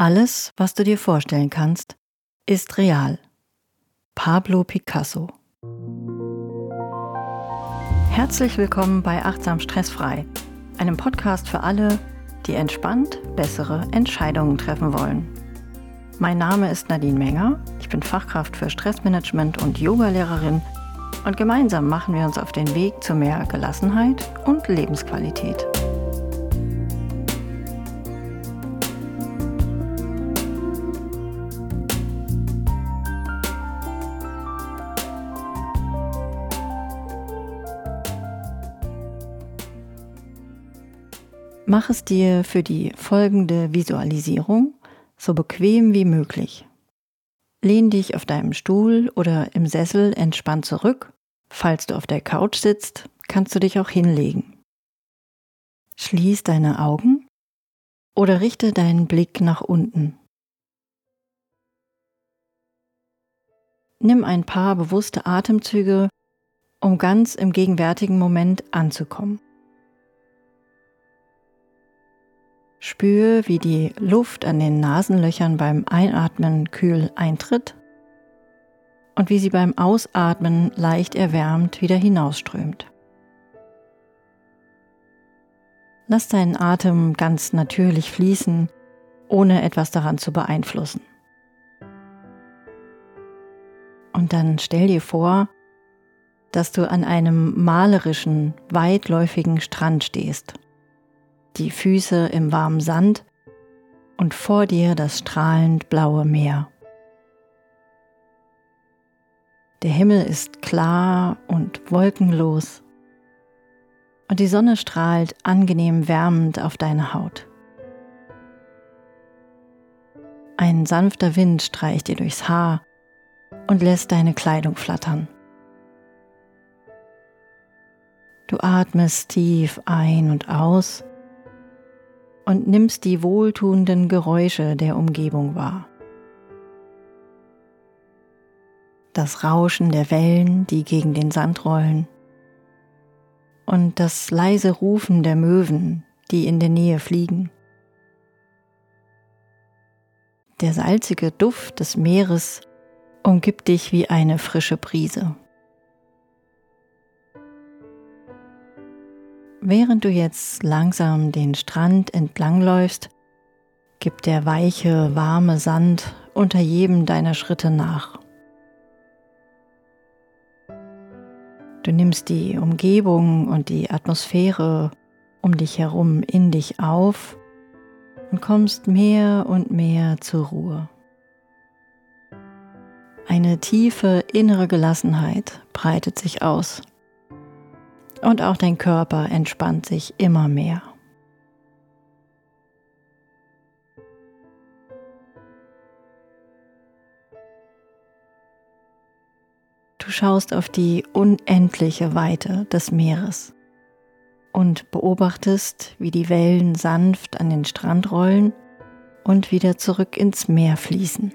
Alles, was du dir vorstellen kannst, ist real. Pablo Picasso. Herzlich willkommen bei Achtsam Stressfrei, einem Podcast für alle, die entspannt bessere Entscheidungen treffen wollen. Mein Name ist Nadine Menger, ich bin Fachkraft für Stressmanagement und Yogalehrerin und gemeinsam machen wir uns auf den Weg zu mehr Gelassenheit und Lebensqualität. Mach es dir für die folgende Visualisierung so bequem wie möglich. Lehn dich auf deinem Stuhl oder im Sessel entspannt zurück. Falls du auf der Couch sitzt, kannst du dich auch hinlegen. Schließ deine Augen oder richte deinen Blick nach unten. Nimm ein paar bewusste Atemzüge, um ganz im gegenwärtigen Moment anzukommen. Spür, wie die Luft an den Nasenlöchern beim Einatmen kühl eintritt und wie sie beim Ausatmen leicht erwärmt wieder hinausströmt. Lass deinen Atem ganz natürlich fließen, ohne etwas daran zu beeinflussen. Und dann stell dir vor, dass du an einem malerischen, weitläufigen Strand stehst die Füße im warmen Sand und vor dir das strahlend blaue Meer. Der Himmel ist klar und wolkenlos und die Sonne strahlt angenehm wärmend auf deine Haut. Ein sanfter Wind streicht dir durchs Haar und lässt deine Kleidung flattern. Du atmest tief ein und aus und nimmst die wohltuenden Geräusche der Umgebung wahr. Das Rauschen der Wellen, die gegen den Sand rollen, und das leise Rufen der Möwen, die in der Nähe fliegen. Der salzige Duft des Meeres umgibt dich wie eine frische Brise. Während du jetzt langsam den Strand entlangläufst, gibt der weiche, warme Sand unter jedem deiner Schritte nach. Du nimmst die Umgebung und die Atmosphäre um dich herum in dich auf und kommst mehr und mehr zur Ruhe. Eine tiefe innere Gelassenheit breitet sich aus und auch dein Körper entspannt sich immer mehr. Du schaust auf die unendliche Weite des Meeres und beobachtest, wie die Wellen sanft an den Strand rollen und wieder zurück ins Meer fließen.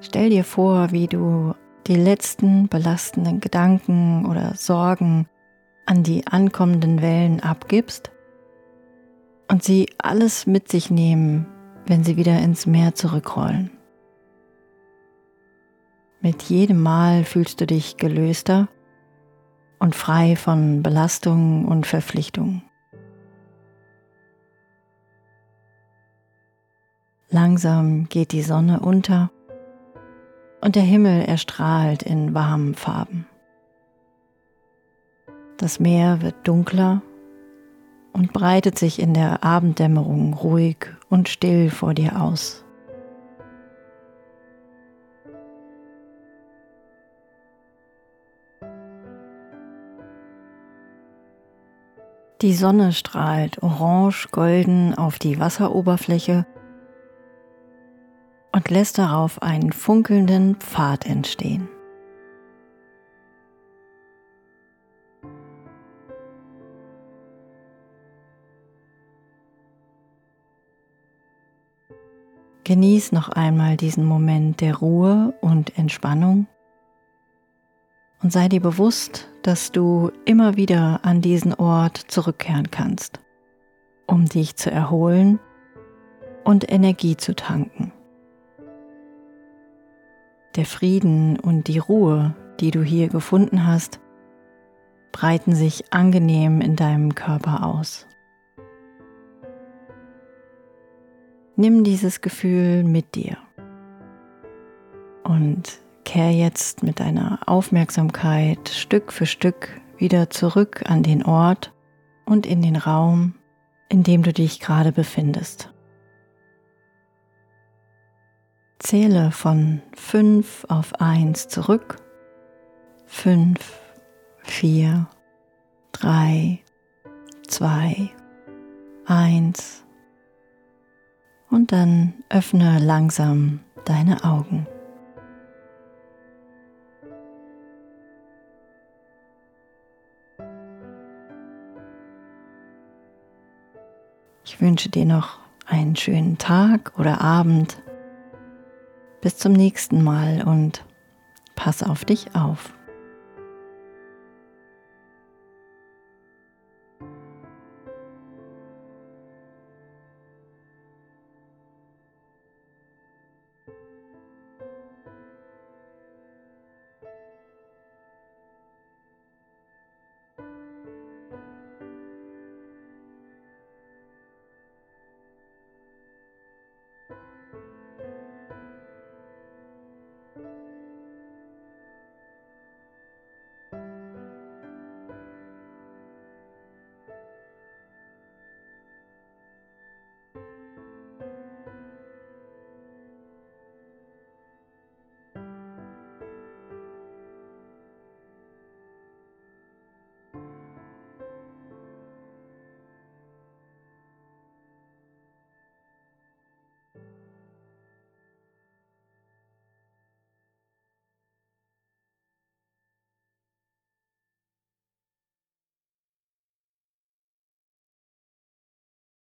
Stell dir vor, wie du die letzten belastenden Gedanken oder Sorgen an die ankommenden Wellen abgibst und sie alles mit sich nehmen, wenn sie wieder ins Meer zurückrollen. Mit jedem Mal fühlst du dich gelöster und frei von Belastungen und Verpflichtungen. Langsam geht die Sonne unter und der Himmel erstrahlt in warmen Farben. Das Meer wird dunkler und breitet sich in der Abenddämmerung ruhig und still vor dir aus. Die Sonne strahlt orange-golden auf die Wasseroberfläche und lässt darauf einen funkelnden Pfad entstehen. Genieß noch einmal diesen Moment der Ruhe und Entspannung und sei dir bewusst, dass du immer wieder an diesen Ort zurückkehren kannst, um dich zu erholen und Energie zu tanken. Der Frieden und die Ruhe, die du hier gefunden hast, breiten sich angenehm in deinem Körper aus. Nimm dieses Gefühl mit dir und kehr jetzt mit deiner Aufmerksamkeit Stück für Stück wieder zurück an den Ort und in den Raum, in dem du dich gerade befindest. Zähle von 5 auf 1 zurück. 5, 4, 3, 2, 1. Und dann öffne langsam deine Augen. Ich wünsche dir noch einen schönen Tag oder Abend. Bis zum nächsten Mal und pass auf dich auf.